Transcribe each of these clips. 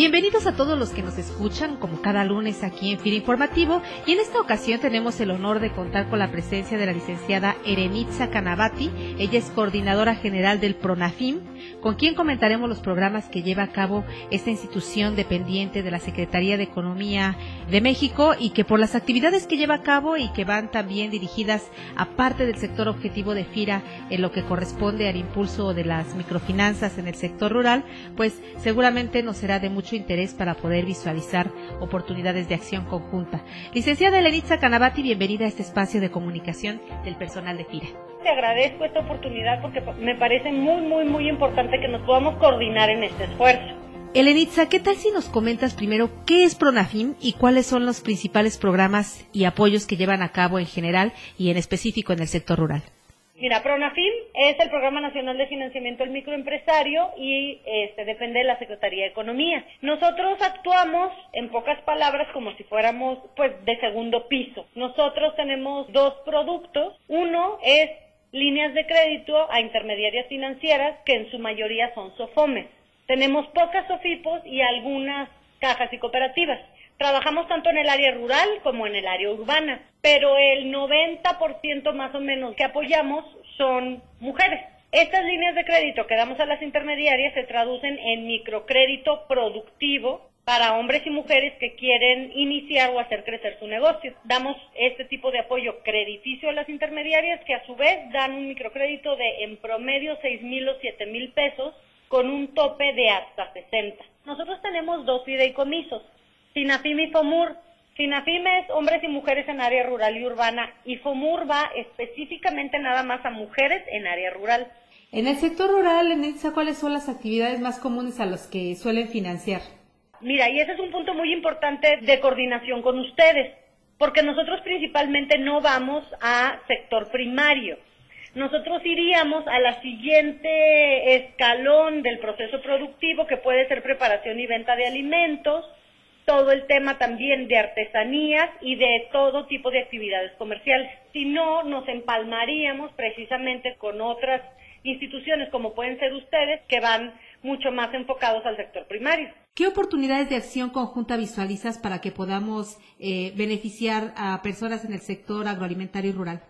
Bienvenidos a todos los que nos escuchan, como cada lunes aquí en FIRA Informativo, y en esta ocasión tenemos el honor de contar con la presencia de la licenciada Erenitza Canavati, ella es coordinadora general del PRONAFIM, con quien comentaremos los programas que lleva a cabo esta institución dependiente de la Secretaría de Economía de México y que por las actividades que lleva a cabo y que van también dirigidas a parte del sector objetivo de FIRA en lo que corresponde al impulso de las microfinanzas en el sector rural, pues seguramente nos será de mucho interés para poder visualizar oportunidades de acción conjunta. Licenciada Elenitza Canavati, bienvenida a este espacio de comunicación del personal de FIRA. Te agradezco esta oportunidad porque me parece muy, muy, muy importante que nos podamos coordinar en este esfuerzo. Elenitza, ¿qué tal si nos comentas primero qué es Pronafim y cuáles son los principales programas y apoyos que llevan a cabo en general y en específico en el sector rural? Mira, Pronafim es el Programa Nacional de Financiamiento del Microempresario y este, depende de la Secretaría de Economía. Nosotros actuamos, en pocas palabras, como si fuéramos pues de segundo piso. Nosotros tenemos dos productos. Uno es líneas de crédito a intermediarias financieras, que en su mayoría son SOFOMES. Tenemos pocas SOFIPOS y algunas cajas y cooperativas. Trabajamos tanto en el área rural como en el área urbana, pero el 90% más o menos que apoyamos son mujeres. Estas líneas de crédito que damos a las intermediarias se traducen en microcrédito productivo para hombres y mujeres que quieren iniciar o hacer crecer su negocio. Damos este tipo de apoyo crediticio a las intermediarias que a su vez dan un microcrédito de en promedio 6 mil o 7 mil pesos con un tope de hasta 60. Nosotros tenemos dos fideicomisos. SINAFIM y FOMUR. SINAFIM es hombres y mujeres en área rural y urbana y FOMUR va específicamente nada más a mujeres en área rural. En el sector rural, en ¿cuáles son las actividades más comunes a los que suelen financiar? Mira, y ese es un punto muy importante de coordinación con ustedes, porque nosotros principalmente no vamos a sector primario. Nosotros iríamos a la siguiente escalón del proceso productivo, que puede ser preparación y venta de alimentos, todo el tema también de artesanías y de todo tipo de actividades comerciales. Si no, nos empalmaríamos precisamente con otras instituciones como pueden ser ustedes que van mucho más enfocados al sector primario. ¿Qué oportunidades de acción conjunta visualizas para que podamos eh, beneficiar a personas en el sector agroalimentario y rural?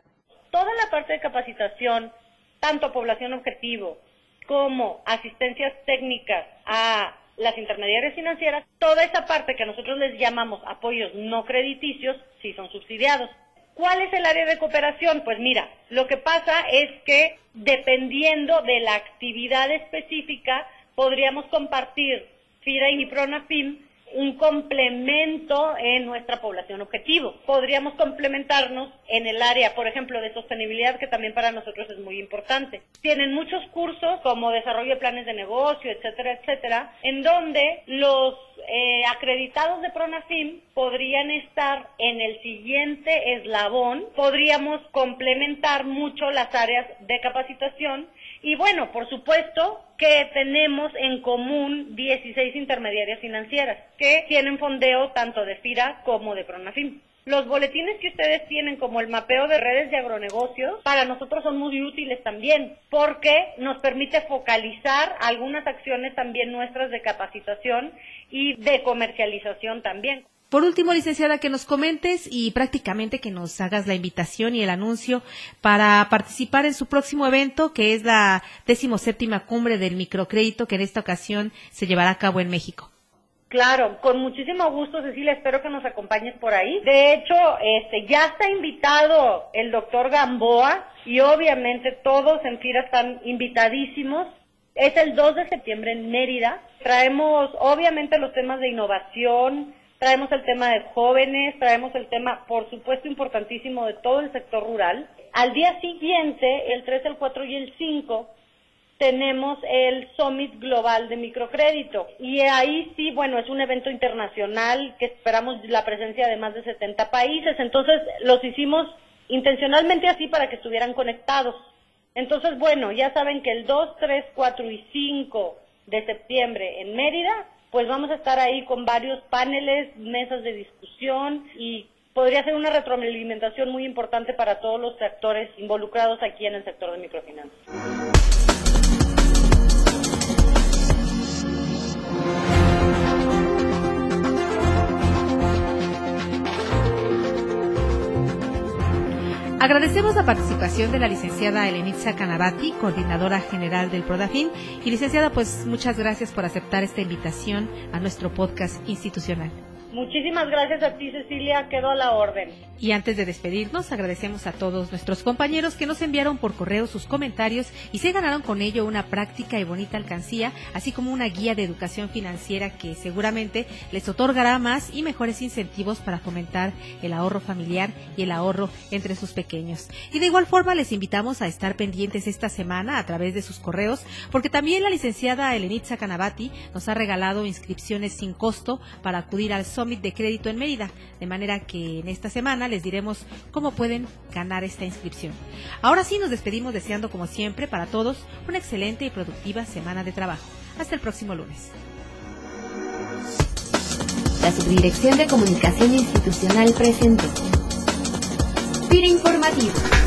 Toda la parte de capacitación, tanto a población objetivo como asistencias técnicas a las intermediarias financieras, toda esa parte que nosotros les llamamos apoyos no crediticios, sí son subsidiados. ¿Cuál es el área de cooperación? Pues mira, lo que pasa es que dependiendo de la actividad específica, podríamos compartir FIRA y PRONAFIM un complemento en nuestra población objetivo. Podríamos complementarnos en el área, por ejemplo, de sostenibilidad, que también para nosotros es muy importante. Tienen muchos cursos como desarrollo de planes de negocio, etcétera, etcétera, en donde los eh, acreditados de Pronafim podrían estar en el siguiente eslabón, podríamos complementar mucho las áreas de capacitación y bueno, por supuesto que tenemos en común 16 intermediarias financieras que tienen fondeo tanto de FIRA como de Pronafim. Los boletines que ustedes tienen como el mapeo de redes de agronegocios para nosotros son muy útiles también porque nos permite focalizar algunas acciones también nuestras de capacitación y de comercialización también. Por último, licenciada, que nos comentes y prácticamente que nos hagas la invitación y el anuncio para participar en su próximo evento, que es la decimoséptima cumbre del microcrédito, que en esta ocasión se llevará a cabo en México. Claro, con muchísimo gusto, Cecilia, espero que nos acompañes por ahí. De hecho, este, ya está invitado el doctor Gamboa y obviamente todos en FIRA están invitadísimos. Es el 2 de septiembre en Mérida. Traemos obviamente los temas de innovación, traemos el tema de jóvenes, traemos el tema, por supuesto, importantísimo de todo el sector rural. Al día siguiente, el 3, el 4 y el 5, tenemos el Summit Global de Microcrédito. Y ahí sí, bueno, es un evento internacional que esperamos la presencia de más de 70 países. Entonces, los hicimos intencionalmente así para que estuvieran conectados. Entonces, bueno, ya saben que el 2, 3, 4 y 5 de septiembre en Mérida, pues vamos a estar ahí con varios paneles, mesas de discusión y podría ser una retroalimentación muy importante para todos los actores involucrados aquí en el sector de microfinanzas. Agradecemos la participación de la licenciada Elenitza Canavati, coordinadora general del Prodafin. Y licenciada, pues muchas gracias por aceptar esta invitación a nuestro podcast institucional. Muchísimas gracias a ti, Cecilia. Quedo a la orden. Y antes de despedirnos, agradecemos a todos nuestros compañeros que nos enviaron por correo sus comentarios y se ganaron con ello una práctica y bonita alcancía, así como una guía de educación financiera que seguramente les otorgará más y mejores incentivos para fomentar el ahorro familiar y el ahorro entre sus pequeños. Y de igual forma les invitamos a estar pendientes esta semana a través de sus correos, porque también la licenciada Elenitza Canavati nos ha regalado inscripciones sin costo para acudir al Summit de Crédito en Mérida, de manera que en esta semana les diremos cómo pueden ganar esta inscripción. Ahora sí nos despedimos deseando como siempre para todos una excelente y productiva semana de trabajo. Hasta el próximo lunes. La Subdirección de Comunicación Institucional presentó. Informativo.